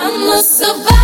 I'm a survivor.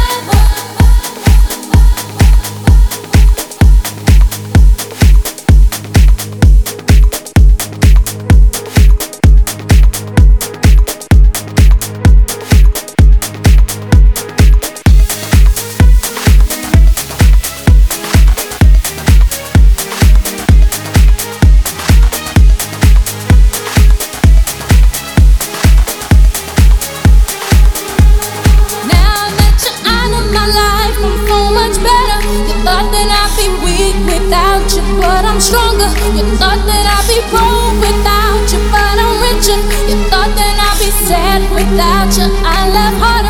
Without you, but I'm stronger. You thought that I'd be broke without you, but I'm richer. You thought that I'd be sad without you, I laugh harder.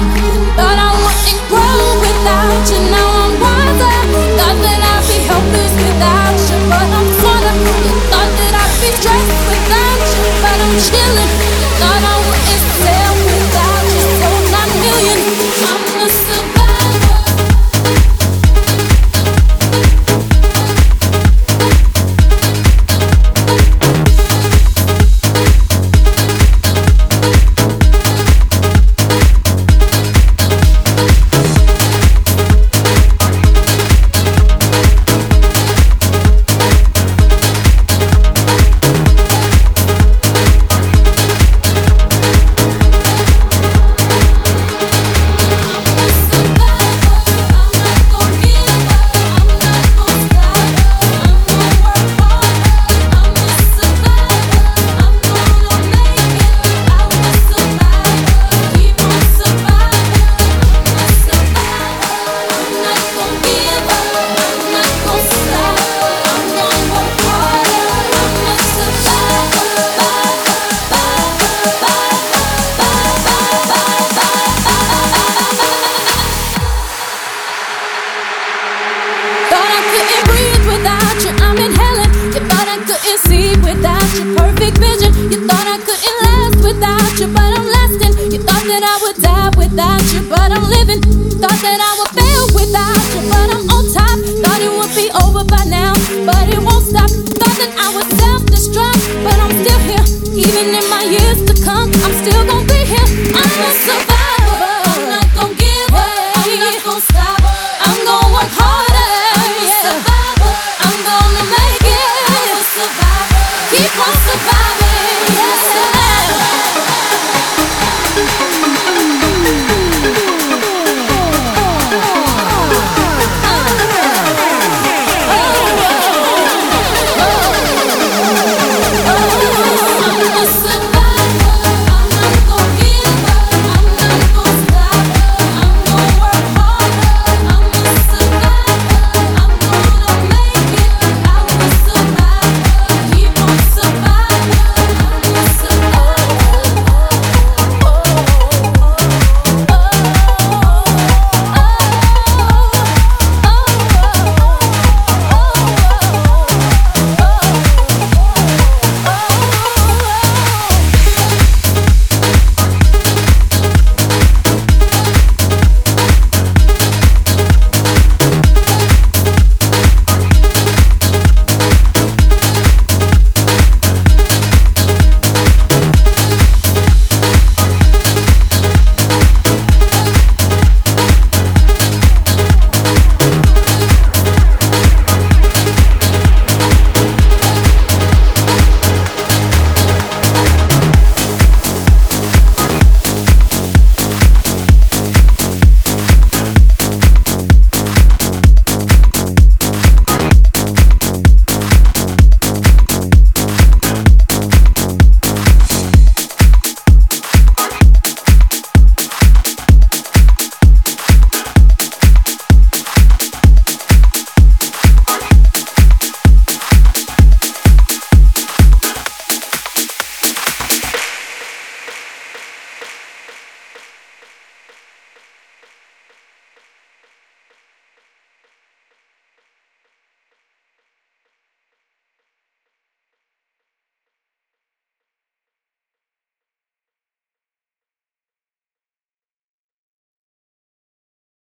Without you, but I'm living. Thought that I would fail without you, but I'm on top. Thought it would be over by now, but it won't stop. Thought that I would self-destruct, but I'm still here. Even in my years to come, I'm still gonna be here. I'm a survivor.